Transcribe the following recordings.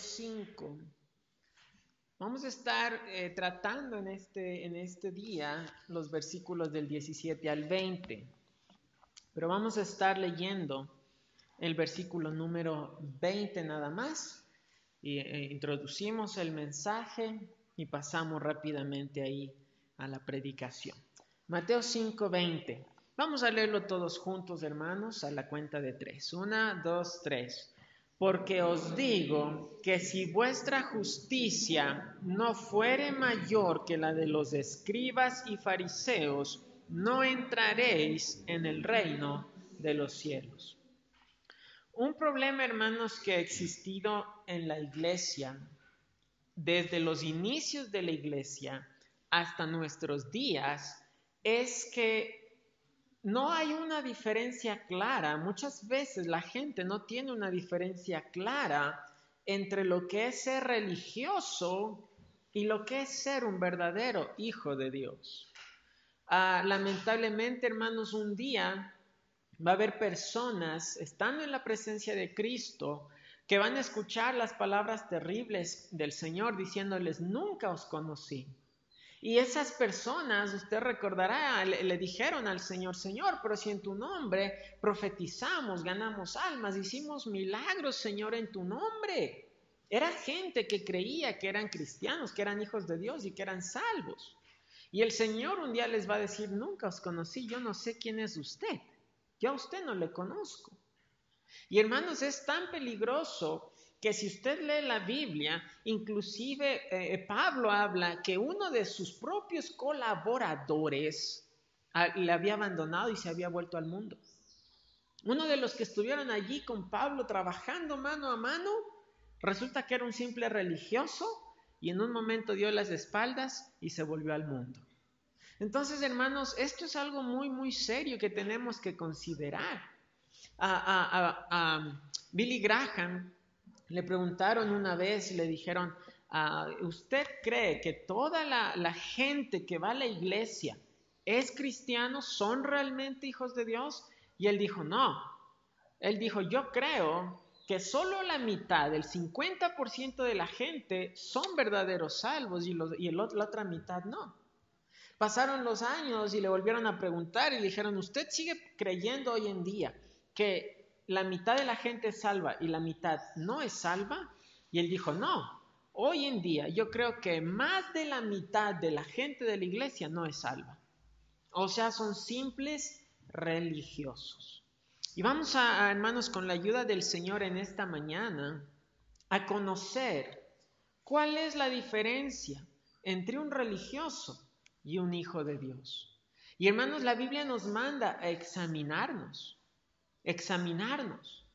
Mateo 5. Vamos a estar eh, tratando en este, en este día los versículos del 17 al 20, pero vamos a estar leyendo el versículo número 20 nada más y eh, introducimos el mensaje y pasamos rápidamente ahí a la predicación. Mateo 5, 20. Vamos a leerlo todos juntos, hermanos, a la cuenta de tres. Una, dos, tres. Porque os digo que si vuestra justicia no fuere mayor que la de los escribas y fariseos, no entraréis en el reino de los cielos. Un problema, hermanos, que ha existido en la iglesia desde los inicios de la iglesia hasta nuestros días es que no hay una diferencia clara. Muchas veces la gente no tiene una diferencia clara entre lo que es ser religioso y lo que es ser un verdadero hijo de Dios. Ah, lamentablemente, hermanos, un día va a haber personas estando en la presencia de Cristo que van a escuchar las palabras terribles del Señor diciéndoles, nunca os conocí. Y esas personas, usted recordará, le, dijeron al Señor, Señor, pero si en tu nombre profetizamos, ganamos almas, hicimos milagros, Señor, en tu nombre. Era gente que creía que eran cristianos, que eran hijos de Dios y que eran salvos. Y el Señor un día les va a decir, nunca os conocí, yo no sé quién es usted, yo a usted no le conozco. Y hermanos, es tan peligroso que si usted lee la Biblia, inclusive eh, Pablo habla que uno de sus propios colaboradores ah, le había abandonado y se había vuelto al mundo. Uno de los que estuvieron allí con Pablo trabajando mano a mano, resulta que era un simple religioso y en un momento dio las espaldas y se volvió al mundo. Entonces, hermanos, esto es algo muy, muy serio que tenemos que considerar. A, Billy Graham le preguntaron una vez y le dijeron, ah, ¿usted cree que toda la, gente que va a la iglesia es cristiano? ¿Son realmente hijos de Dios? Y él dijo, no. Él dijo, yo creo que solo la mitad, el 50% de la gente son verdaderos salvos y, y la otra mitad no. Pasaron los años y le volvieron a preguntar y le dijeron, ¿usted sigue creyendo hoy en día que la mitad de la gente es salva y la mitad no es salva? Y él dijo, no, hoy en día yo creo que más de la mitad de la gente de la iglesia no es salva. O sea, son simples religiosos. Y vamos a, hermanos, con la ayuda del Señor en esta mañana, a conocer cuál es la diferencia entre un religioso y un hijo de Dios. Y hermanos, la Biblia nos manda a examinarnos examinarnos.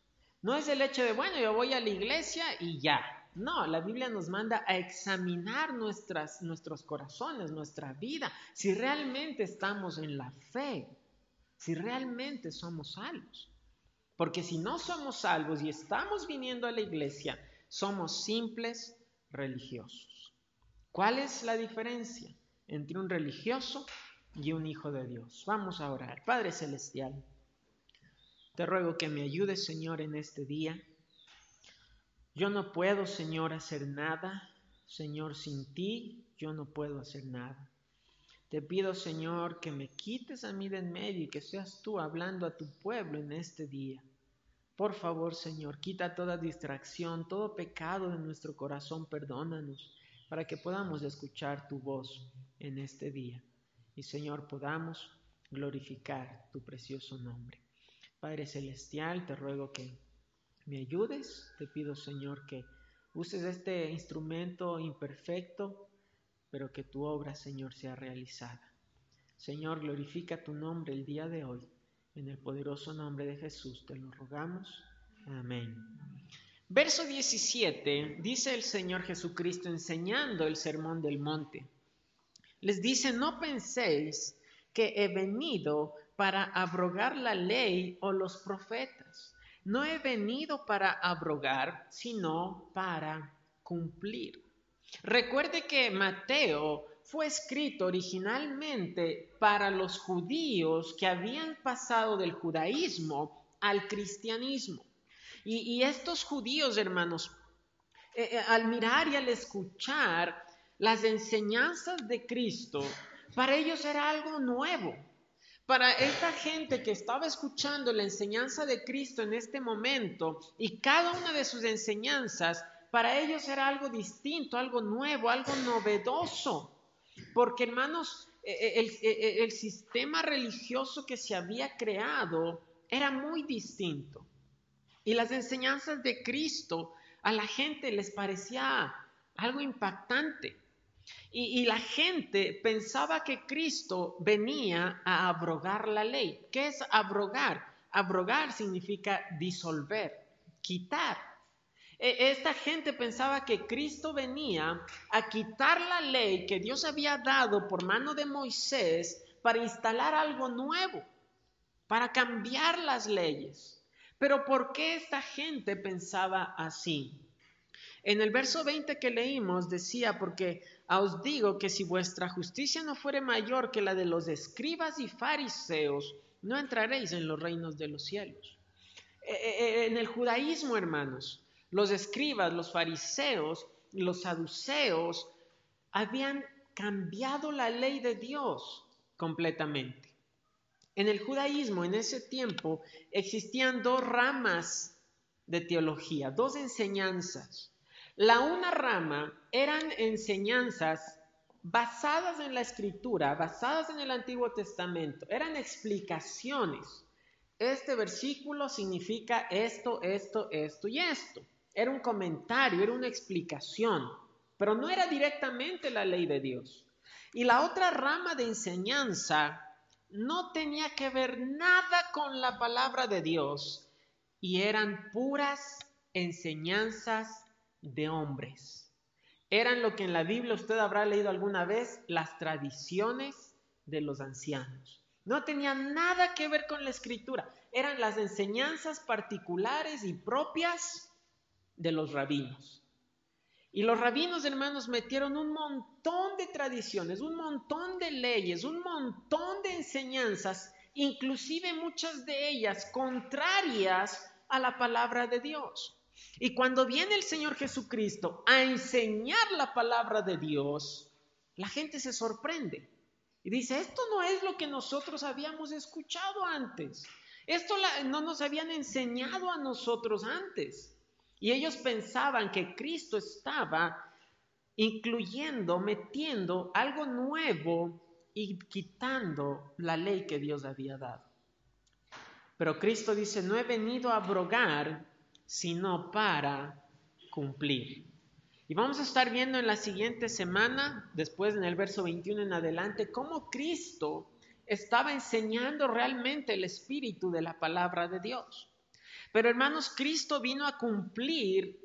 No es el hecho de, bueno, yo voy a la iglesia y ya. No, la Biblia nos manda a examinar nuestras, nuestros corazones, nuestra vida, si realmente estamos en la fe, si realmente somos salvos. Porque si no somos salvos y estamos viniendo a la iglesia, somos simples religiosos. ¿Cuál es la diferencia entre un religioso y un hijo de Dios? Vamos a orar. Padre Celestial. Te ruego que me ayudes, Señor, en este día. Yo no puedo, Señor, hacer nada. Señor, sin ti yo no puedo hacer nada. Te pido, Señor, que me quites a mí de en medio y que seas tú hablando a tu pueblo en este día. Por favor, Señor, quita toda distracción, todo pecado de nuestro corazón, perdónanos, para que podamos escuchar tu voz en este día. Y, Señor, podamos glorificar tu precioso nombre. Padre Celestial, te ruego que me ayudes. Te pido, Señor, que uses este instrumento imperfecto, pero que tu obra, Señor, sea realizada. Señor, glorifica tu nombre el día de hoy. En el poderoso nombre de Jesús te lo rogamos. Amén. Verso 17 dice el Señor Jesucristo enseñando el sermón del monte. Les dice, no penséis que he venido para abrogar la ley o los profetas. No he venido para abrogar, sino para cumplir. Recuerde que Mateo fue escrito originalmente para los judíos que habían pasado del judaísmo al cristianismo. Y, estos judíos, hermanos, eh, eh, al mirar y al escuchar las enseñanzas de Cristo, para ellos era algo nuevo. Para esta gente que estaba escuchando la enseñanza de Cristo en este momento y cada una de sus enseñanzas, para ellos era algo distinto, algo nuevo, algo novedoso. Porque hermanos, e, e, el, e, el, sistema religioso que se había creado era muy distinto. Y las enseñanzas de Cristo a la gente les parecía algo impactante. Y, la gente pensaba que Cristo venía a abrogar la ley. ¿Qué es abrogar? Abrogar significa disolver, quitar. E, esta gente pensaba que Cristo venía a quitar la ley que Dios había dado por mano de Moisés para instalar algo nuevo, para cambiar las leyes. Pero ¿por qué esta gente pensaba así? En el verso 20 que leímos decía, porque os digo que si vuestra justicia no fuere mayor que la de los escribas y fariseos, no entraréis en los reinos de los cielos. Eh, eh, eh, en el judaísmo, hermanos, los escribas, los fariseos, los saduceos habían cambiado la ley de Dios completamente. En el judaísmo, en ese tiempo, existían dos ramas de teología, dos enseñanzas. La una rama eran enseñanzas basadas en la escritura, basadas en el Antiguo Testamento, eran explicaciones. Este versículo significa esto, esto, esto y esto. Era un comentario, era una explicación, pero no era directamente la ley de Dios. Y la otra rama de enseñanza no tenía que ver nada con la palabra de Dios y eran puras enseñanzas de hombres. Eran lo que en la Biblia usted habrá leído alguna vez, las tradiciones de los ancianos. No tenían nada que ver con la escritura, eran las enseñanzas particulares y propias de los rabinos. Y los rabinos, hermanos, metieron un montón de tradiciones, un montón de leyes, un montón de enseñanzas, inclusive muchas de ellas contrarias a la palabra de Dios. Y cuando viene el Señor Jesucristo a enseñar la palabra de Dios, la gente se sorprende y dice, esto no es lo que nosotros habíamos escuchado antes. Esto no nos habían enseñado a nosotros antes. Y ellos pensaban que Cristo estaba incluyendo, metiendo algo nuevo y quitando la ley que Dios había dado. Pero Cristo dice, no he venido a abrogar, sino para cumplir. Y vamos a estar viendo en la siguiente semana, después en el verso 21 en adelante, cómo Cristo estaba enseñando realmente el espíritu de la palabra de Dios. Pero hermanos, Cristo vino a cumplir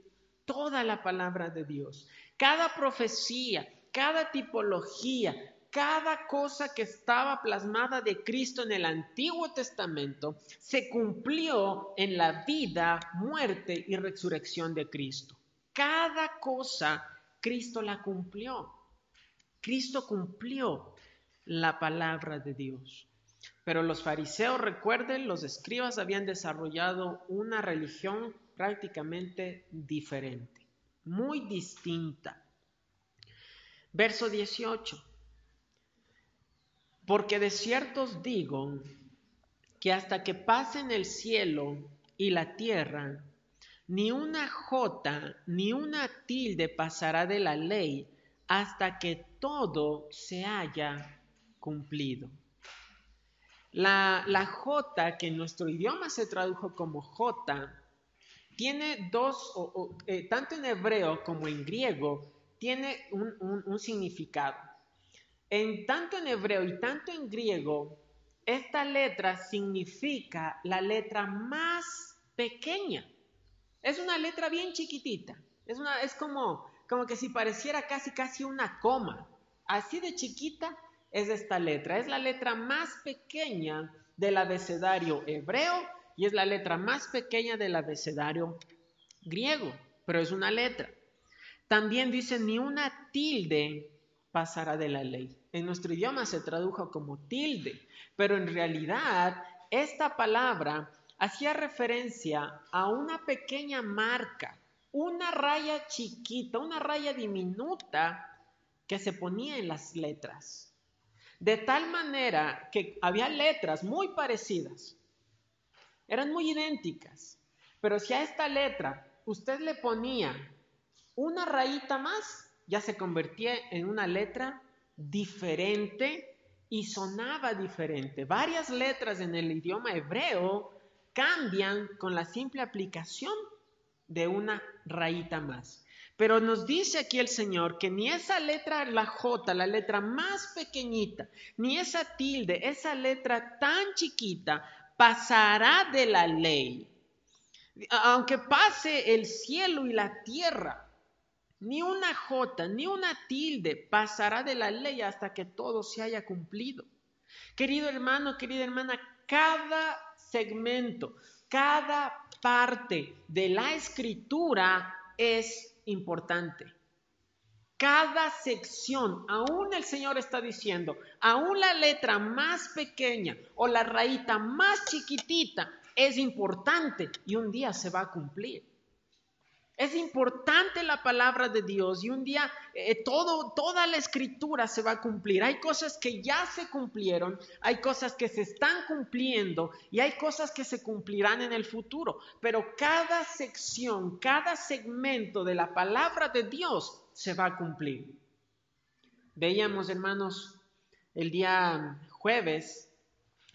toda la palabra de Dios. Cada profecía, cada tipología, cada cosa que estaba plasmada de Cristo en el Antiguo Testamento se cumplió en la vida, muerte y resurrección de Cristo. Cada cosa Cristo la cumplió. Cristo cumplió la palabra de Dios. Pero los fariseos, recuerden, los escribas habían desarrollado una religión prácticamente diferente, muy distinta. Verso 18. Porque de cierto os digo que hasta que pasen el cielo y la tierra, ni una jota ni una tilde pasará de la ley hasta que todo se haya cumplido. La, la jota, que en nuestro idioma se tradujo como jota, tiene dos, eh, tanto en hebreo como en griego, tiene un significado. En tanto en hebreo y tanto en griego, esta letra significa la letra más pequeña. Es una letra bien chiquitita. Es, como, como que si pareciera casi casi una coma. Así de chiquita es esta letra. Es la letra más pequeña del abecedario hebreo y es la letra más pequeña del abecedario griego, pero es una letra. También dice ni una tilde pasará de la ley. En nuestro idioma se tradujo como tilde, pero en realidad esta palabra hacía referencia a una pequeña marca, una raya chiquita, una raya diminuta que se ponía en las letras. De tal manera que había letras muy parecidas, eran muy idénticas, pero si a esta letra usted le ponía una rayita más, ya se convertía en una letra diferente y sonaba diferente. Varias letras en el idioma hebreo cambian con la simple aplicación de una rayita más. Pero nos dice aquí el Señor que ni esa letra, la J, la letra más pequeñita, ni esa tilde, esa letra tan chiquita, pasará de la ley. Aunque pase el cielo y la tierra, ni una J, ni una tilde pasará de la ley hasta que todo se haya cumplido. Querido hermano, querida hermana, cada segmento, cada parte de la escritura es importante. Cada sección, aún el Señor está diciendo, aún la letra más pequeña o la rayita más chiquitita es importante y un día se va a cumplir. Es importante la palabra de Dios y un día eh, todo, toda la escritura se va a cumplir. Hay cosas que ya se cumplieron, hay cosas que se están cumpliendo y hay cosas que se cumplirán en el futuro. Pero cada sección, cada segmento de la palabra de Dios se va a cumplir. Veíamos, hermanos, el día jueves,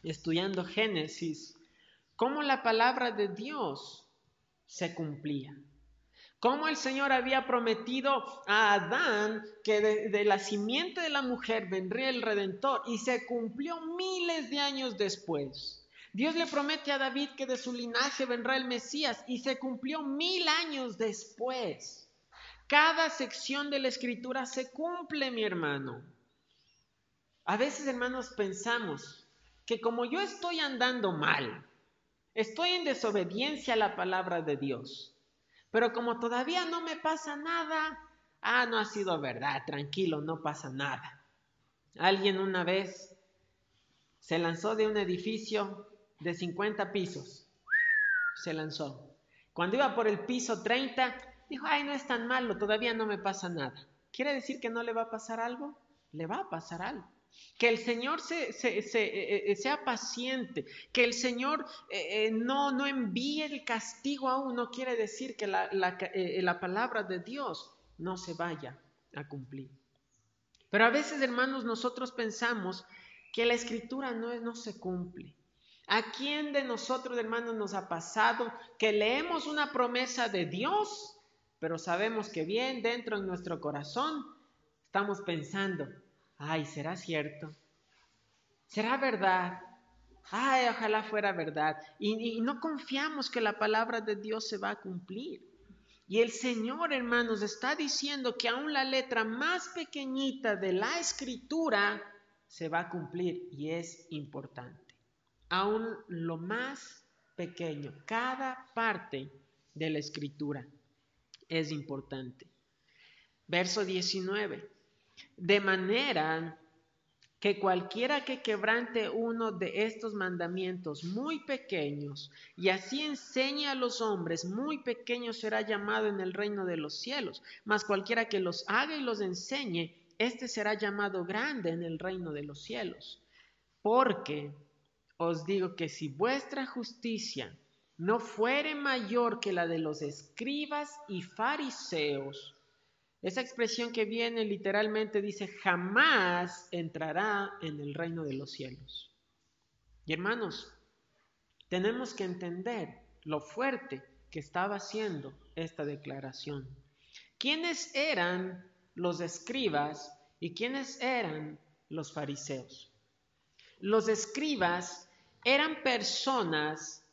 estudiando Génesis, cómo la palabra de Dios se cumplía cómo el Señor había prometido a Adán que de, la simiente de la mujer vendría el Redentor y se cumplió miles de años después. Dios le promete a David que de su linaje vendrá el Mesías y se cumplió mil años después. Cada sección de la escritura se cumple, mi hermano. A veces, hermanos, pensamos que como yo estoy andando mal, estoy en desobediencia a la palabra de Dios, pero como todavía no me pasa nada, ah, no ha sido verdad, tranquilo, no pasa nada. Alguien una vez se lanzó de un edificio de 50 pisos. Se lanzó. Cuando iba por el piso 30, dijo, ay, no es tan malo, todavía no me pasa nada. ¿Quiere decir que no le va a pasar algo? Le va a pasar algo. Que el Señor se, eh, eh, sea paciente, que el Señor eh, no, no envíe el castigo aún, no quiere decir que la, la palabra de Dios no se vaya a cumplir. Pero a veces, hermanos, nosotros pensamos que la escritura no, no se cumple. ¿A quién de nosotros, hermanos, nos ha pasado que leemos una promesa de Dios, pero sabemos que bien dentro en nuestro corazón estamos pensando, ay, ¿será cierto? ¿Será verdad? Ay, ojalá fuera verdad. Y, no confiamos que la palabra de Dios se va a cumplir. Y el Señor, hermanos, está diciendo que aún la letra más pequeñita de la escritura se va a cumplir y es importante. Aún lo más pequeño, cada parte de la escritura es importante. Verso 19 de manera que cualquiera que quebrante uno de estos mandamientos muy pequeños y así enseñe a los hombres, muy pequeño será llamado en el reino de los cielos, mas cualquiera que los haga y los enseñe, éste será llamado grande en el reino de los cielos. Porque os digo que si vuestra justicia no fuere mayor que la de los escribas y fariseos, esa expresión que viene literalmente dice, jamás entrará en el reino de los cielos. Y hermanos, tenemos que entender lo fuerte que estaba haciendo esta declaración. ¿Quiénes eran los escribas y quiénes eran los fariseos? Los escribas eran personas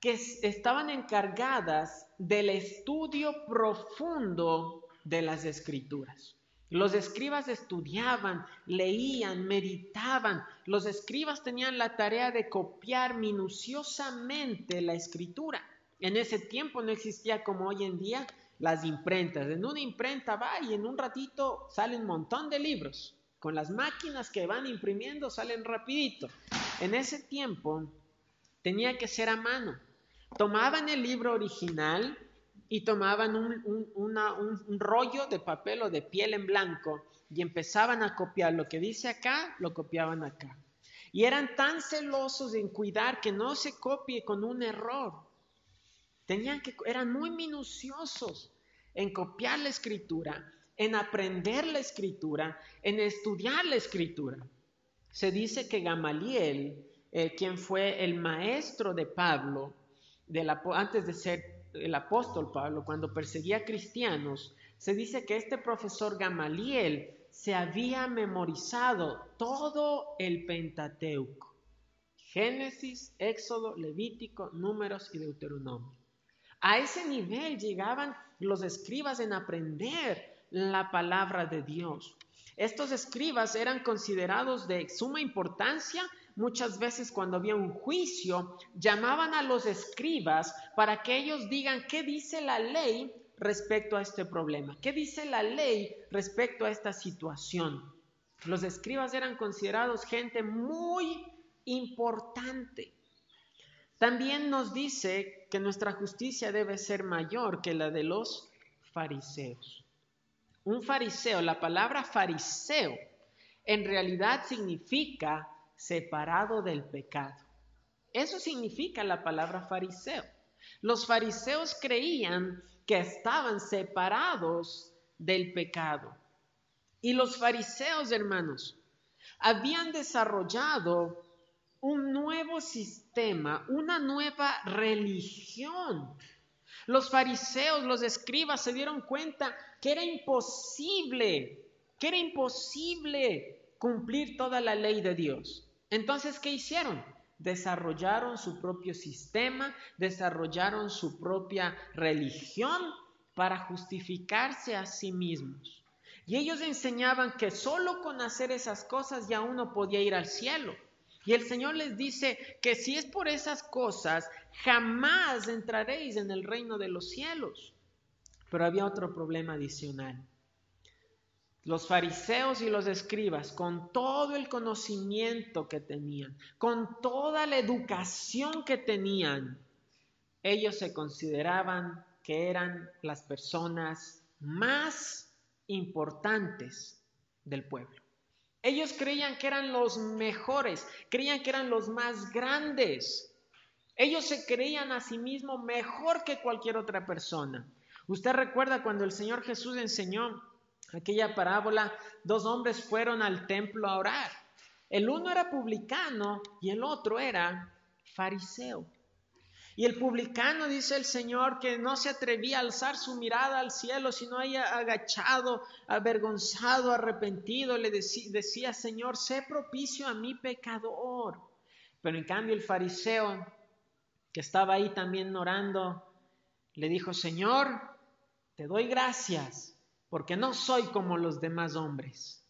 que estaban encargadas del estudio profundo de las escrituras. Los escribas estudiaban, leían, meditaban. Los escribas tenían la tarea de copiar minuciosamente la escritura. En ese tiempo no existía como hoy en día las imprentas. En una imprenta va y en un ratito salen un montón de libros. Con las máquinas que van imprimiendo salen rapidito. En ese tiempo tenía que ser a mano. Tomaban el libro original, y tomaban un, rollo de papel o de piel en blanco y empezaban a copiar lo que dice acá, lo copiaban acá. Y eran tan celosos en cuidar que no se copie con un error. Tenían que, eran muy minuciosos en copiar la escritura, en aprender la escritura, en estudiar la escritura. Se dice que Gamaliel, eh, quien fue el maestro de Pablo, antes de ser el apóstol Pablo, cuando perseguía cristianos, se dice que este profesor Gamaliel se había memorizado todo el Pentateuco. Génesis, Éxodo, Levítico, Números y Deuteronomio. A ese nivel llegaban los escribas en aprender la palabra de Dios. Estos escribas eran considerados de suma importancia muchas veces cuando había un juicio, llamaban a los escribas para que ellos digan qué dice la ley respecto a este problema, qué dice la ley respecto a esta situación. Los escribas eran considerados gente muy importante. También nos dice que nuestra justicia debe ser mayor que la de los fariseos. Un fariseo, la palabra fariseo, en realidad significa separado del pecado. Eso significa la palabra fariseo. Los fariseos creían que estaban separados del pecado. Y los fariseos, hermanos, habían desarrollado un nuevo sistema, una nueva religión. Los fariseos, los escribas se dieron cuenta que era imposible, que era imposible cumplir toda la ley de Dios. Entonces, ¿qué hicieron? Desarrollaron su propio sistema, desarrollaron su propia religión para justificarse a sí mismos. Y ellos enseñaban que solo con hacer esas cosas ya uno podía ir al cielo. Y el Señor les dice que si es por esas cosas, jamás entraréis en el reino de los cielos. Pero había otro problema adicional. Los fariseos y los escribas, con todo el conocimiento que tenían, con toda la educación que tenían, ellos se consideraban que eran las personas más importantes del pueblo. Ellos creían que eran los mejores, creían que eran los más grandes. Ellos se creían a sí mismos mejor que cualquier otra persona. Usted recuerda cuando el Señor Jesús enseñó aquella parábola, dos hombres fueron al templo a orar. El uno era publicano y el otro era fariseo. Y el publicano dice el Señor que no se atrevía a alzar su mirada al cielo, sino haya agachado, avergonzado, arrepentido, le decía, Señor, sé propicio a mi pecador. Pero en cambio el fariseo, que estaba ahí también orando, le dijo, Señor, te doy gracias porque no soy como los demás hombres.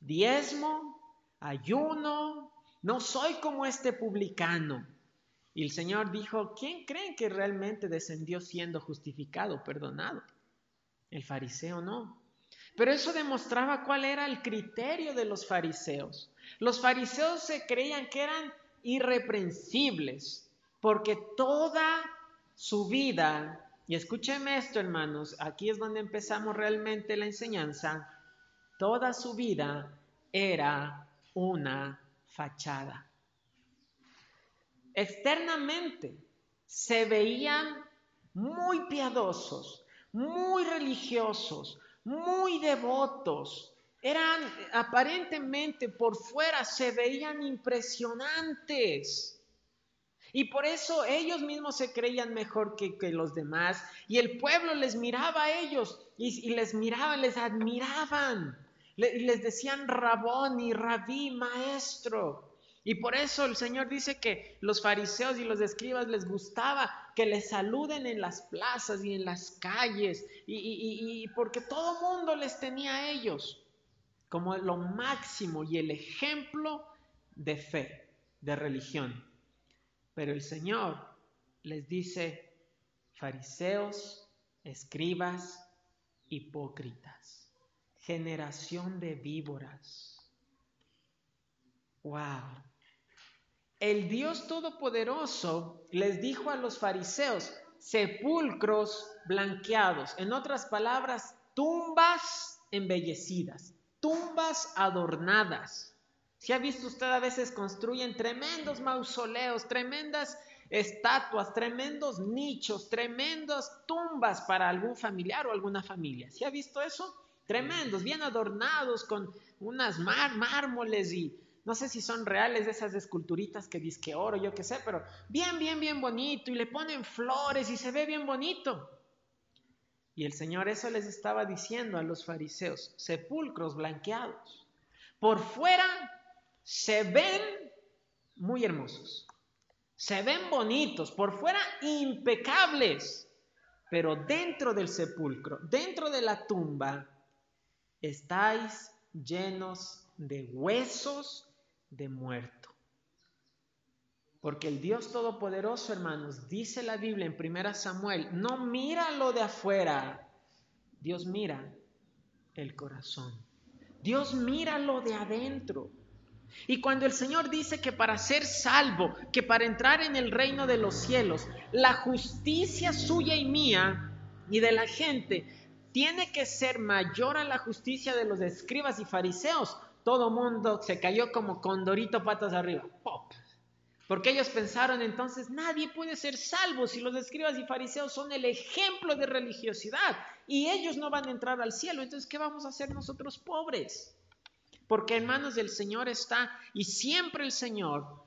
Diezmo, ayuno, no soy como este publicano. Y el Señor dijo, ¿quién creen que realmente descendió siendo justificado, perdonado? El fariseo no. Pero eso demostraba cuál era el criterio de los fariseos. Los fariseos se creían que eran irreprensibles, porque toda su vida y escúcheme esto, hermanos, aquí es donde empezamos realmente la enseñanza. Toda su vida era una fachada. Externamente se veían muy piadosos, muy religiosos, muy devotos. Eran aparentemente por fuera se veían impresionantes. Y por eso ellos mismos se creían mejor que, los demás. Y el pueblo les miraba a ellos y, les miraban, les admiraban. y les decían rabón y rabí, maestro. Y por eso el Señor dice que los fariseos y los escribas les gustaba que les saluden en las plazas y en las calles. Y, y porque todo mundo les tenía a ellos como lo máximo y el ejemplo de fe, de religión. Pero el Señor les dice, fariseos, escribas, hipócritas, generación de víboras. Wow. El Dios Todopoderoso les dijo a los fariseos, sepulcros blanqueados. En otras palabras, tumbas embellecidas, tumbas adornadas. Si ha visto usted a veces construyen tremendos mausoleos, tremendas estatuas, tremendos nichos, tremendas tumbas para algún familiar o alguna familia. ¿Si ha visto eso? Tremendos, bien adornados con unas mármoles y no sé si son reales esas esculturitas que disque oro, yo qué sé, pero bien, bien, bien bonito y le ponen flores y se ve bien bonito. Y el Señor eso les estaba diciendo a los fariseos, sepulcros blanqueados. Por fuera se ven muy hermosos, se ven bonitos, por fuera impecables, pero dentro del sepulcro, dentro de la tumba, estáis llenos de huesos de muerto. Porque el Dios Todopoderoso, hermanos, dice la Biblia en 1 Samuel, no mira lo de afuera, Dios mira el corazón. Dios mira lo de adentro. Y cuando el Señor dice que para ser salvo, que para entrar en el reino de los cielos, la justicia suya y mía y de la gente tiene que ser mayor a la justicia de los escribas y fariseos, todo mundo se cayó como condorito patas arriba. ¡Pop! Porque ellos pensaron entonces, nadie puede ser salvo si los escribas y fariseos son el ejemplo de religiosidad y ellos no van a entrar al cielo. Entonces, ¿qué vamos a hacer nosotros pobres? Porque en manos del Señor está y siempre el Señor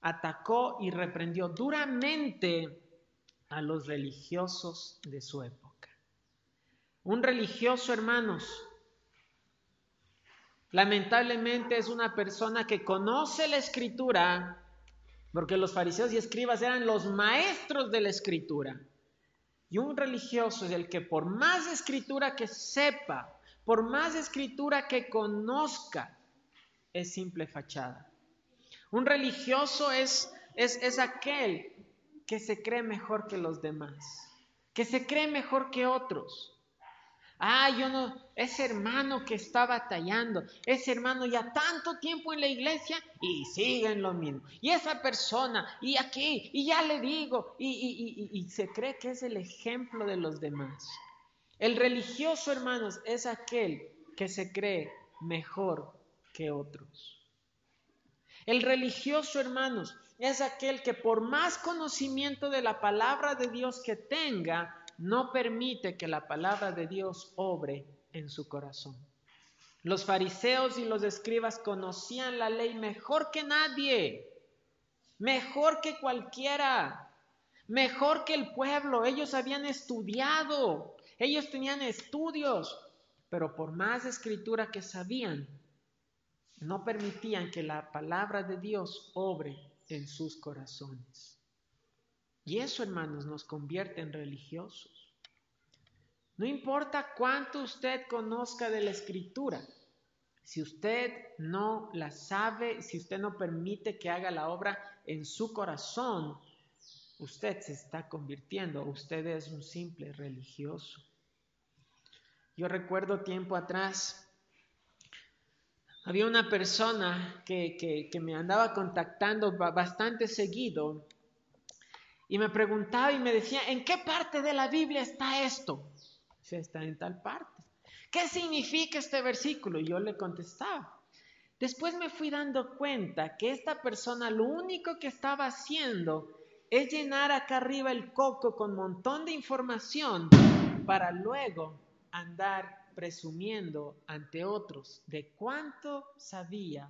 atacó y reprendió duramente a los religiosos de su época. Un religioso, hermanos, lamentablemente es una persona que conoce la escritura, porque los fariseos y escribas eran los maestros de la escritura. Y un religioso es el que por más escritura que sepa, por más escritura que conozca, es simple fachada. Un religioso es, es, es aquel que se cree mejor que los demás, que se cree mejor que otros Ah, yo no, ese hermano que está batallando, ese hermano ya tanto tiempo en la iglesia y sigue en lo mismo. Y esa persona, y aquí, y ya le digo, y, y se cree que es el ejemplo de los demás. El religioso, hermanos, es aquel que se cree mejor que otros. El religioso, hermanos, es aquel que por más conocimiento de la palabra de Dios que tenga, no permite que la palabra de Dios obre en su corazón. Los fariseos y los escribas conocían la ley mejor que nadie, mejor que cualquiera, mejor que el pueblo. Ellos habían estudiado, ellos tenían estudios, pero por más escritura que sabían, no permitían que la palabra de Dios obre en sus corazones. Y eso, hermanos, nos convierte en religiosos. No importa cuánto usted conozca de la escritura, si usted no la sabe, si usted no permite que haga la obra en su corazón, usted se está convirtiendo, usted es un simple religioso. Yo recuerdo tiempo atrás, había una persona que, que me andaba contactando bastante seguido y me preguntaba y me decía, ¿en qué parte de la Biblia está esto? Se está en tal parte. ¿Qué significa este versículo? Y yo le contestaba. Después me fui dando cuenta que esta persona lo único que estaba haciendo es llenar acá arriba el coco con montón de información para luego andar presumiendo ante otros de cuánto sabía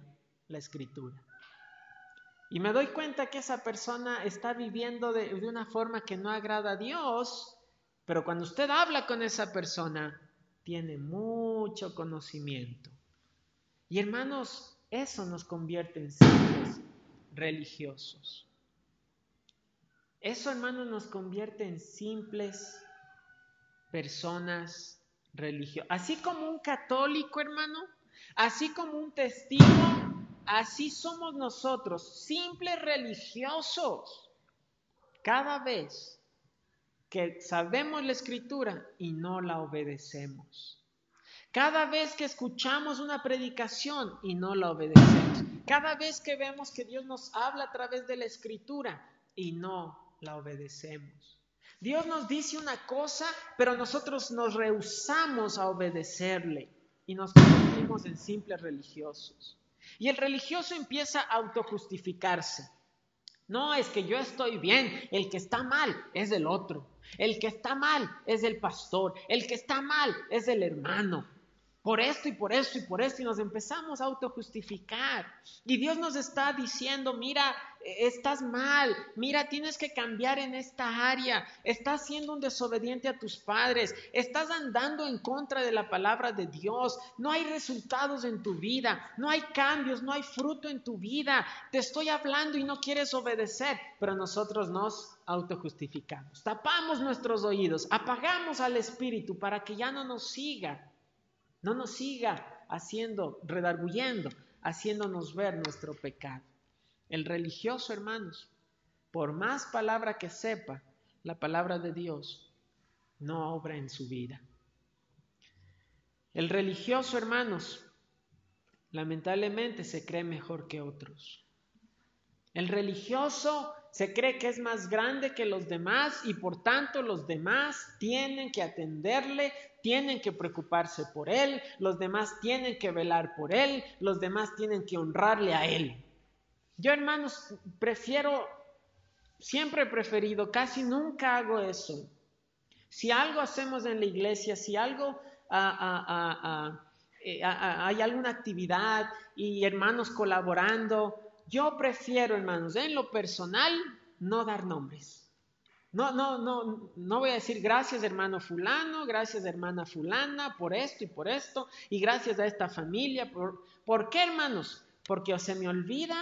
la escritura. Y me doy cuenta que esa persona está viviendo de, una forma que no agrada a Dios, pero cuando usted habla con esa persona, tiene mucho conocimiento. Y hermanos, eso nos convierte en simples religiosos. Eso, hermanos, nos convierte en simples personas religiosas. Así como un católico, hermano, así como un testigo Así somos nosotros, simples religiosos, cada vez que sabemos la escritura y no la obedecemos. Cada vez que escuchamos una predicación y no la obedecemos. Cada vez que vemos que Dios nos habla a través de la escritura y no la obedecemos. Dios nos dice una cosa, pero nosotros nos rehusamos a obedecerle y nos convertimos en simples religiosos. Y el religioso empieza a autojustificarse. No, es que yo estoy bien, el que está mal es el otro, el que está mal es el pastor, el que está mal es el hermano, por esto y por esto y por esto, y nos empezamos a autojustificar. Y Dios nos está diciendo, mira, estás mal, mira, tienes que cambiar en esta área, estás siendo un desobediente a tus padres, estás andando en contra de la palabra de Dios, no hay resultados en tu vida, no hay cambios, no hay fruto en tu vida, te estoy hablando y no quieres obedecer, pero nosotros nos autojustificamos, tapamos nuestros oídos, apagamos al Espíritu para que ya no nos siga no nos siga haciendo, redarguyendo, haciéndonos ver nuestro pecado. El religioso, hermanos, por más palabra que sepa, la palabra de Dios no obra en su vida. El religioso, hermanos, lamentablemente se cree mejor que otros. El religioso se cree que es más grande que los demás y por tanto los demás tienen que atenderle, tienen que preocuparse por él, los demás tienen que velar por él, los demás tienen que honrarle a él. Yo hermanos, prefiero, siempre he preferido, casi nunca hago eso. Si algo hacemos en la iglesia, si algo eh, hay alguna actividad y hermanos colaborando, yo prefiero, hermanos, en lo personal, no dar nombres. No, no, no, no voy a decir gracias hermano fulano, gracias hermana fulana por esto y por esto, y gracias a esta familia. ¿Por, ¿por qué hermanos? Porque se me olvida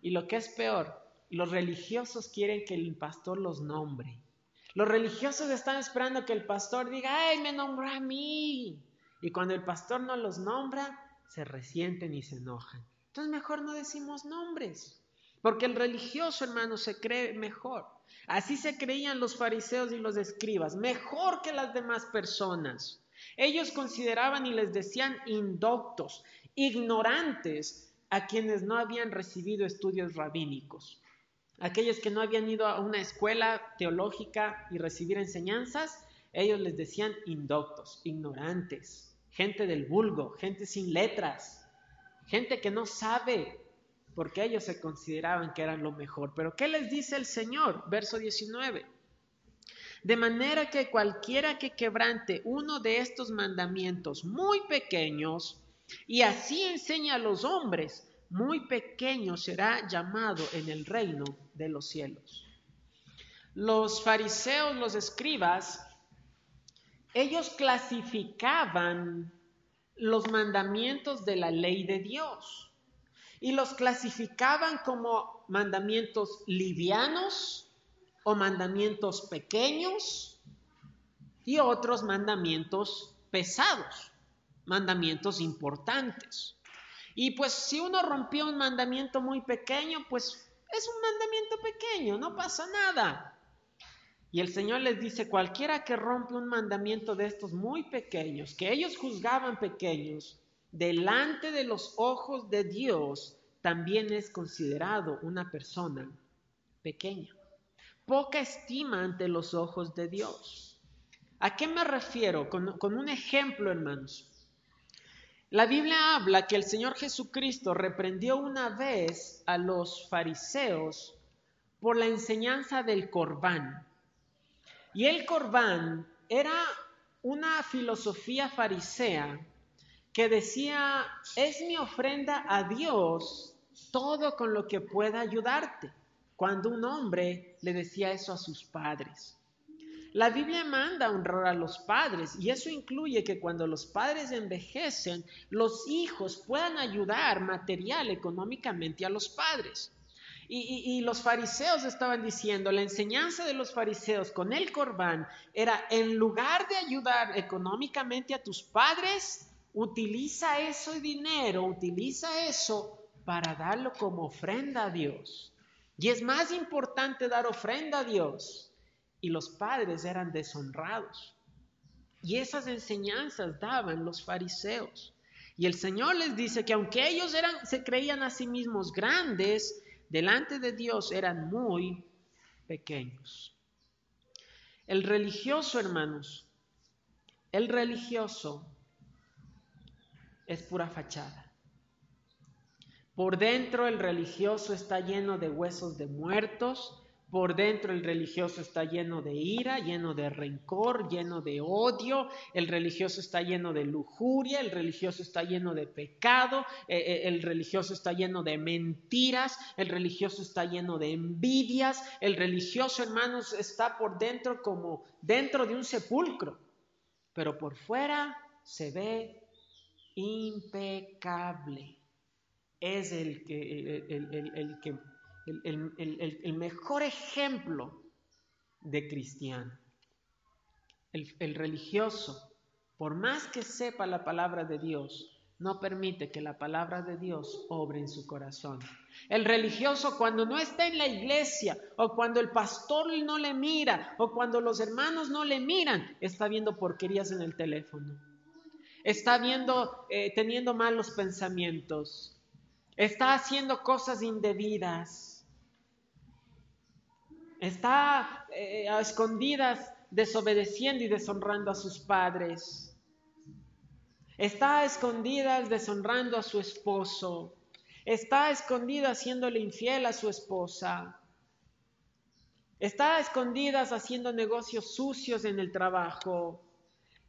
y lo que es peor, los religiosos quieren que el pastor los nombre. Los religiosos están esperando que el pastor diga, ¡ay, me nombró a mí! Y cuando el pastor no los nombra, se resienten y se enojan. Entonces mejor no decimos nombres, porque el religioso, hermano, se cree mejor. Así se creían los fariseos y los escribas, mejor que las demás personas. Ellos consideraban y les decían indoctos, ignorantes a quienes no habían recibido estudios rabínicos. Aquellos que no habían ido a una escuela teológica y recibir enseñanzas, ellos les decían indoctos, ignorantes, gente del vulgo, gente sin letras gente que no sabe, porque ellos se consideraban que eran lo mejor. Pero ¿qué les dice el Señor? Verso 19. De manera que cualquiera que quebrante uno de estos mandamientos muy pequeños y así enseña a los hombres, muy pequeño será llamado en el reino de los cielos. Los fariseos, los escribas, ellos clasificaban los mandamientos de la ley de Dios y los clasificaban como mandamientos livianos o mandamientos pequeños y otros mandamientos pesados, mandamientos importantes. Y pues si uno rompió un mandamiento muy pequeño, pues es un mandamiento pequeño, no pasa nada. Y el Señor les dice, cualquiera que rompe un mandamiento de estos muy pequeños, que ellos juzgaban pequeños, delante de los ojos de Dios, también es considerado una persona pequeña. Poca estima ante los ojos de Dios. ¿A qué me refiero? Con, un ejemplo, hermanos. La Biblia habla que el Señor Jesucristo reprendió una vez a los fariseos por la enseñanza del corbán. Y el corbán era una filosofía farisea que decía, es mi ofrenda a Dios todo con lo que pueda ayudarte, cuando un hombre le decía eso a sus padres. La Biblia manda honrar a los padres y eso incluye que cuando los padres envejecen, los hijos puedan ayudar material, económicamente a los padres. Y, los fariseos estaban diciendo, la enseñanza de los fariseos con el corbán era, en lugar de ayudar económicamente a tus padres, utiliza ese dinero, utiliza eso para darlo como ofrenda a Dios. Y es más importante dar ofrenda a Dios. Y los padres eran deshonrados. Y esas enseñanzas daban los fariseos. Y el Señor les dice que aunque ellos eran, se creían a sí mismos grandes, delante de Dios eran muy pequeños. El religioso, hermanos, el religioso es pura fachada. Por dentro el religioso está lleno de huesos de muertos, por dentro el religioso está lleno de ira, lleno de rencor, lleno de odio, el religioso está lleno de lujuria, el religioso está lleno de pecado, eh, eh, el religioso está lleno de mentiras, el religioso está lleno de envidias, el religioso, hermanos, está por dentro como dentro de un sepulcro, pero por fuera se ve impecable. Es el que, el que el, mejor ejemplo de cristiano. El, religioso, por más que sepa la palabra de Dios, no permite que la palabra de Dios obre en su corazón. El religioso cuando no está en la iglesia o cuando el pastor no le mira o cuando los hermanos no le miran, está viendo porquerías en el teléfono. Está viendo, eh, teniendo malos pensamientos. Está haciendo cosas indebidas está eh, a escondidas desobedeciendo y deshonrando a sus padres. Está a escondidas deshonrando a su esposo. Está a escondidas haciéndole infiel a su esposa. Está a escondidas haciendo negocios sucios en el trabajo.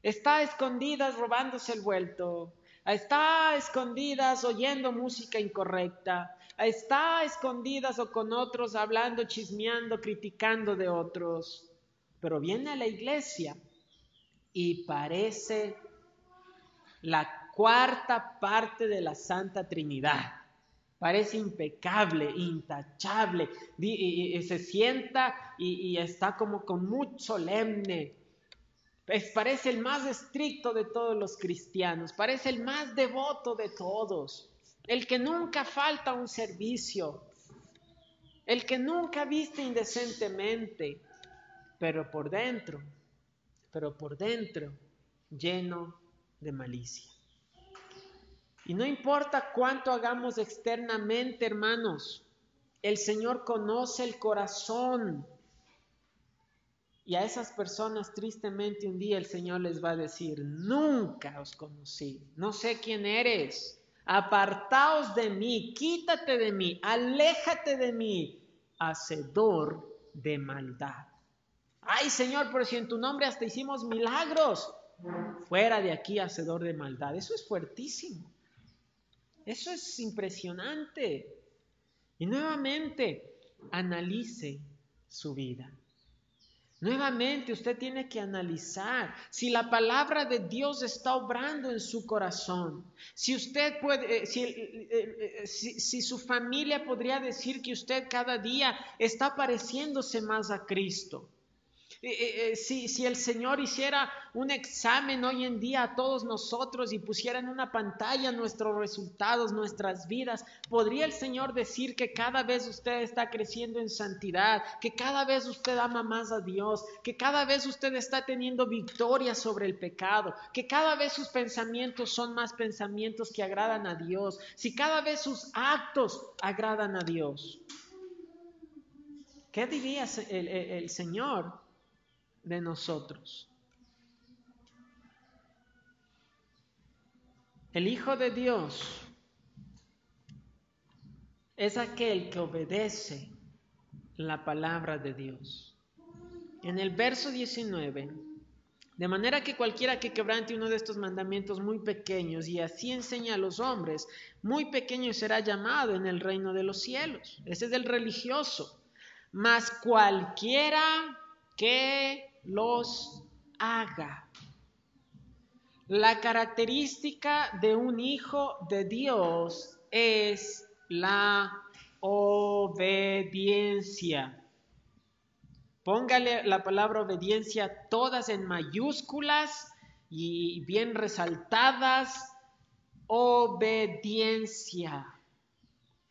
Está a escondidas robándose el vuelto. Está a escondidas oyendo música incorrecta está escondidas o con otros hablando, chismeando, criticando de otros, pero viene a la iglesia y parece la cuarta parte de la Santa Trinidad. Parece impecable, intachable, y, se sienta y, está como con mucho solemne. parece el más estricto de todos los cristianos, parece el más devoto de todos el que nunca falta un servicio, el que nunca viste indecentemente, pero por dentro, pero por dentro lleno de malicia. Y no importa cuánto hagamos externamente, hermanos, el Señor conoce el corazón. Y a esas personas tristemente un día el Señor les va a decir, nunca os conocí, no sé quién eres apartaos de mí, quítate de mí, aléjate de mí, hacedor de maldad. Ay Señor, pero si en tu nombre hasta hicimos milagros, fuera de aquí, hacedor de maldad. Eso es fuertísimo. Eso es impresionante. Y nuevamente, analice su vida. Nuevamente usted tiene que analizar si la palabra de Dios está obrando en su corazón. Si usted puede, eh, eh, eh, si, si, su familia podría decir que usted cada día está pareciéndose más a Cristo. Eh, eh, eh, si, el Señor hiciera un examen hoy en día a todos nosotros y pusiera en una pantalla nuestros resultados, nuestras vidas, podría el Señor decir que cada vez usted está creciendo en santidad, que cada vez usted ama más a Dios, que cada vez usted está teniendo victoria sobre el pecado, que cada vez sus pensamientos son más pensamientos que agradan a Dios, si cada vez sus actos agradan a Dios. ¿Qué diría el, el Señor? De nosotros. El Hijo de Dios es aquel que obedece la palabra de Dios. En el verso 19, de manera que cualquiera que quebrante uno de estos mandamientos muy pequeños y así enseña a los hombres, muy pequeño será llamado en el reino de los cielos. Ese es el religioso. Mas cualquiera que los haga. La característica de un hijo de Dios es la obediencia. Póngale la palabra obediencia todas en mayúsculas y bien resaltadas. Obediencia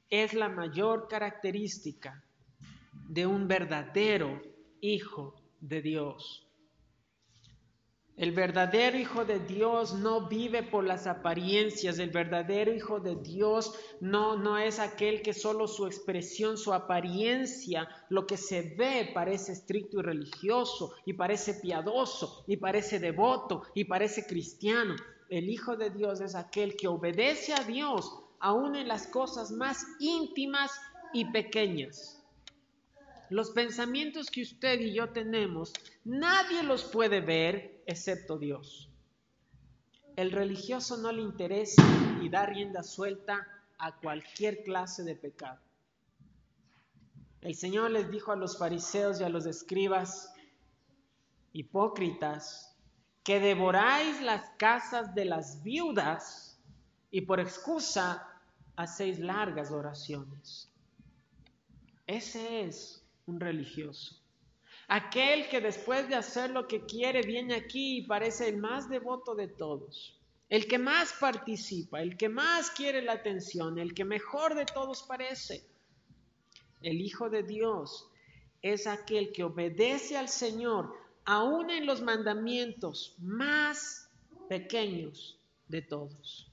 es la mayor característica de un verdadero hijo de Dios. El verdadero Hijo de Dios no vive por las apariencias. El verdadero Hijo de Dios no, no es aquel que solo su expresión, su apariencia, lo que se ve parece estricto y religioso, y parece piadoso, y parece devoto, y parece cristiano. El Hijo de Dios es aquel que obedece a Dios aún en las cosas más íntimas y pequeñas. Los pensamientos que usted y yo tenemos, nadie los puede ver excepto Dios. El religioso no le interesa y da rienda suelta a cualquier clase de pecado. El Señor les dijo a los fariseos y a los escribas, hipócritas, que devoráis las casas de las viudas y por excusa hacéis largas oraciones. Ese es un religioso. Aquel que después de hacer lo que quiere viene aquí y parece el más devoto de todos, el que más participa, el que más quiere la atención, el que mejor de todos parece. El Hijo de Dios es aquel que obedece al Señor aún en los mandamientos más pequeños de todos.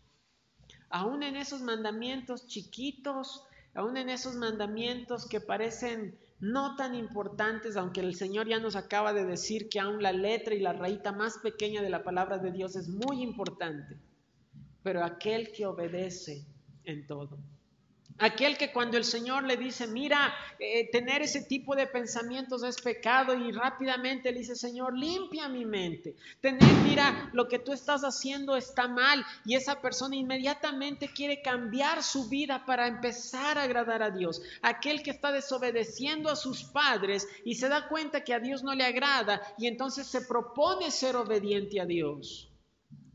Aún en esos mandamientos chiquitos, aún en esos mandamientos que parecen no tan importantes, aunque el Señor ya nos acaba de decir que aún la letra y la rayita más pequeña de la palabra de Dios es muy importante, pero aquel que obedece en todo. Aquel que cuando el Señor le dice, mira, eh, tener ese tipo de pensamientos es pecado y rápidamente le dice, Señor, limpia mi mente. Tener, mira, lo que tú estás haciendo está mal y esa persona inmediatamente quiere cambiar su vida para empezar a agradar a Dios. Aquel que está desobedeciendo a sus padres y se da cuenta que a Dios no le agrada y entonces se propone ser obediente a Dios.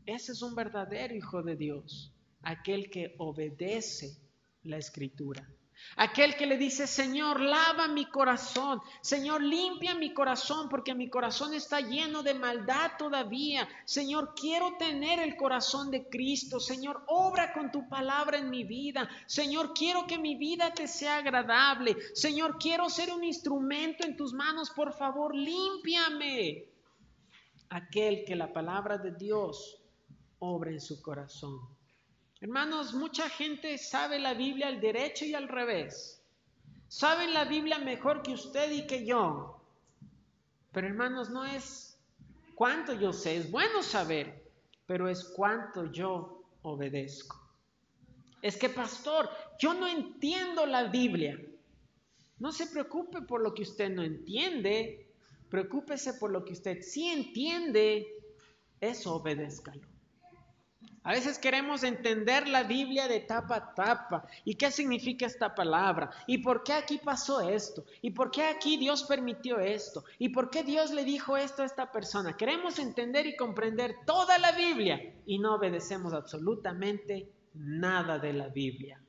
Ese es un verdadero hijo de Dios, aquel que obedece la escritura. Aquel que le dice, Señor, lava mi corazón, Señor, limpia mi corazón, porque mi corazón está lleno de maldad todavía. Señor, quiero tener el corazón de Cristo. Señor, obra con tu palabra en mi vida. Señor, quiero que mi vida te sea agradable. Señor, quiero ser un instrumento en tus manos. Por favor, límpiame. Aquel que la palabra de Dios obra en su corazón. Hermanos, mucha gente sabe la Biblia al derecho y al revés. Saben la Biblia mejor que usted y que yo. Pero hermanos, no es cuánto yo sé, es bueno saber, pero es cuánto yo obedezco. Es que, pastor, yo no entiendo la Biblia. No se preocupe por lo que usted no entiende, preocúpese por lo que usted sí entiende, eso obedézcalo. A veces queremos entender la Biblia de tapa a tapa. ¿Y qué significa esta palabra? ¿Y por qué aquí pasó esto? ¿Y por qué aquí Dios permitió esto? ¿Y por qué Dios le dijo esto a esta persona? Queremos entender y comprender toda la Biblia y no obedecemos absolutamente nada de la Biblia.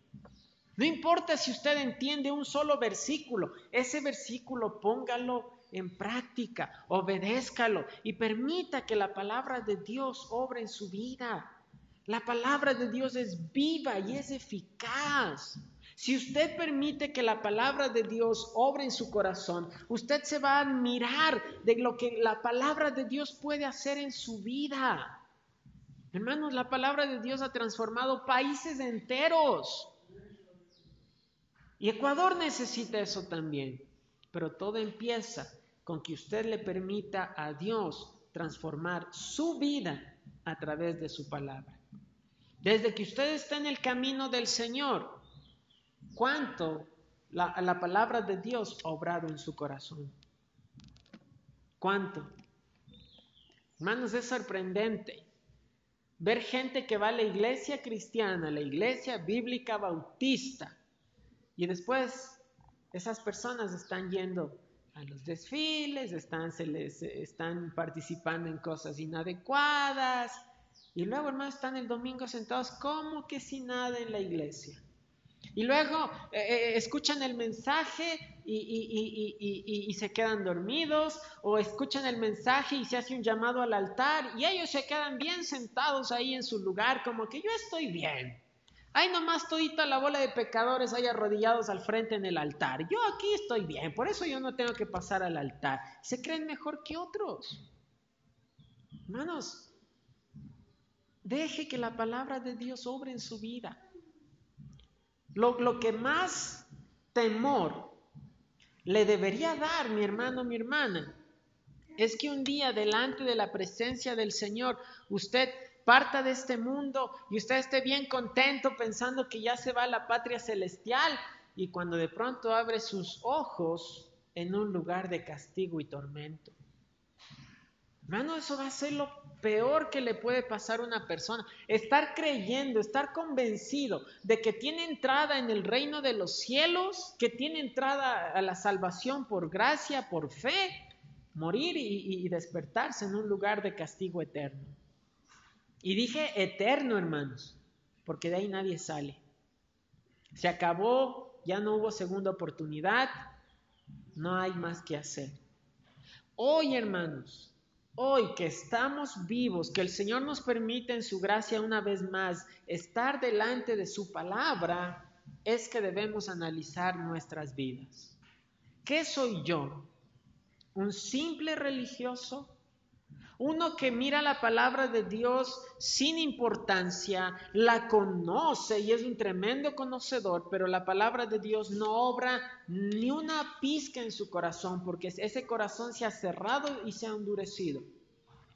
No importa si usted entiende un solo versículo, ese versículo póngalo en práctica, obedézcalo y permita que la palabra de Dios obre en su vida. La palabra de Dios es viva y es eficaz. Si usted permite que la palabra de Dios obre en su corazón, usted se va a admirar de lo que la palabra de Dios puede hacer en su vida. Hermanos, la palabra de Dios ha transformado países enteros. Y Ecuador necesita eso también. Pero todo empieza con que usted le permita a Dios transformar su vida a través de su palabra. Desde que usted está en el camino del Señor, ¿cuánto la, la palabra de Dios ha obrado en su corazón? ¿Cuánto? Hermanos, es sorprendente ver gente que va a la iglesia cristiana, la iglesia bíblica bautista, y después esas personas están yendo a los desfiles, están, se les, están participando en cosas inadecuadas, y luego, hermanos, están el domingo sentados como que sin nada en la iglesia. Y luego eh, eh, escuchan el mensaje y, se quedan dormidos, o escuchan el mensaje y se hace un llamado al altar, y ellos se quedan bien sentados ahí en su lugar, como que yo estoy bien. Hay nomás todita la bola de pecadores ahí arrodillados al frente en el altar. Yo aquí estoy bien, por eso yo no tengo que pasar al altar. Se creen mejor que otros. Hermanos, deje que la palabra de Dios obre en su vida. Lo, lo que más temor le debería dar, mi hermano, mi hermana, es que un día delante de la presencia del Señor usted parta de este mundo y usted esté bien contento pensando que ya se va a la patria celestial y cuando de pronto abre sus ojos en un lugar de castigo y tormento. Hermano, eso va a ser lo peor que le puede pasar a una persona. Estar creyendo, estar convencido de que tiene entrada en el reino de los cielos, que tiene entrada a la salvación por gracia, por fe, morir y, despertarse en un lugar de castigo eterno. Y dije eterno, hermanos, porque de ahí nadie sale. Se acabó, ya no hubo segunda oportunidad, no hay más que hacer. Hoy, hermanos, Hoy que estamos vivos, que el Señor nos permite en su gracia una vez más estar delante de su palabra, es que debemos analizar nuestras vidas. ¿Qué soy yo? ¿Un simple religioso? Uno que mira la palabra de Dios sin importancia, la conoce y es un tremendo conocedor, pero la palabra de Dios no obra ni una pizca en su corazón porque ese corazón se ha cerrado y se ha endurecido.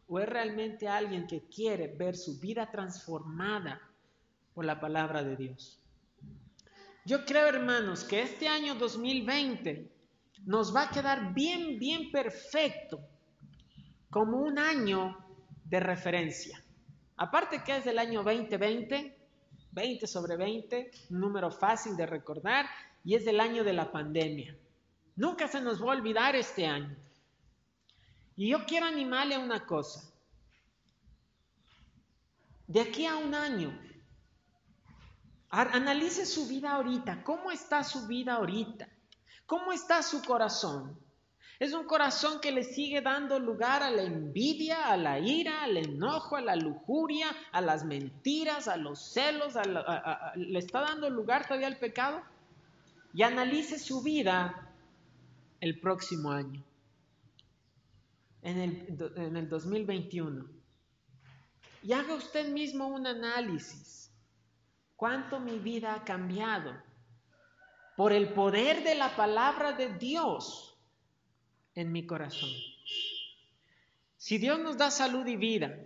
O es realmente alguien que quiere ver su vida transformada por la palabra de Dios. Yo creo, hermanos, que este año 2020 nos va a quedar bien, bien perfecto como un año de referencia. Aparte que es del año 2020, 20 sobre 20, un número fácil de recordar, y es del año de la pandemia. Nunca se nos va a olvidar este año. Y yo quiero animarle a una cosa. De aquí a un año, analice su vida ahorita. ¿Cómo está su vida ahorita? ¿Cómo está su corazón? Es un corazón que le sigue dando lugar a la envidia, a la ira, al enojo, a la lujuria, a las mentiras, a los celos, le está dando lugar todavía al pecado. Y analice su vida el próximo año, en el, en el 2021. Y haga usted mismo un análisis. ¿Cuánto mi vida ha cambiado? Por el poder de la palabra de Dios en mi corazón. Si Dios nos da salud y vida,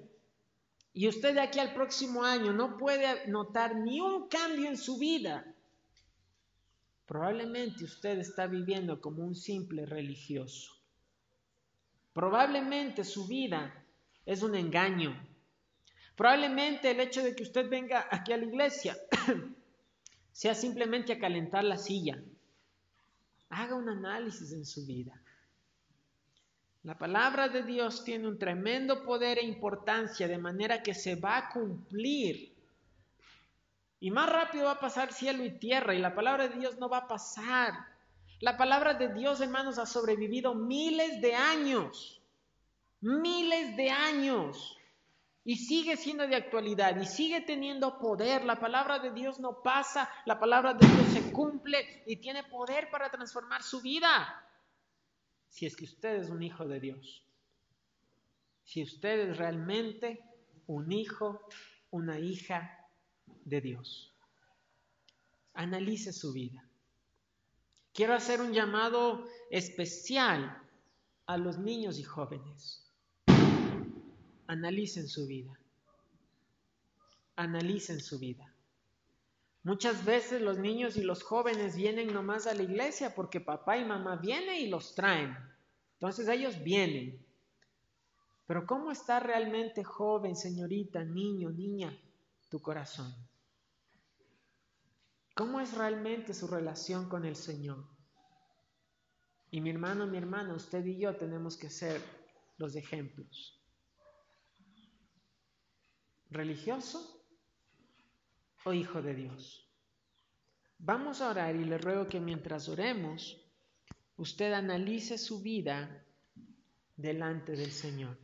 y usted de aquí al próximo año no puede notar ni un cambio en su vida, probablemente usted está viviendo como un simple religioso. Probablemente su vida es un engaño. Probablemente el hecho de que usted venga aquí a la iglesia sea simplemente a calentar la silla. Haga un análisis en su vida. La palabra de Dios tiene un tremendo poder e importancia, de manera que se va a cumplir. Y más rápido va a pasar cielo y tierra, y la palabra de Dios no va a pasar. La palabra de Dios, hermanos, ha sobrevivido miles de años, miles de años, y sigue siendo de actualidad, y sigue teniendo poder. La palabra de Dios no pasa, la palabra de Dios se cumple y tiene poder para transformar su vida si es que usted es un hijo de Dios. Si usted es realmente un hijo, una hija de Dios. Analice su vida. Quiero hacer un llamado especial a los niños y jóvenes. Analicen su vida. Analicen su vida. Muchas veces los niños y los jóvenes vienen nomás a la iglesia porque papá y mamá vienen y los traen. Entonces ellos vienen. Pero ¿cómo está realmente joven, señorita, niño, niña, tu corazón? ¿Cómo es realmente su relación con el Señor? Y mi hermano, mi hermana, usted y yo tenemos que ser los ejemplos. ¿Religioso? O hijo de Dios. Vamos a orar y le ruego que mientras oremos, usted analice su vida delante del Señor.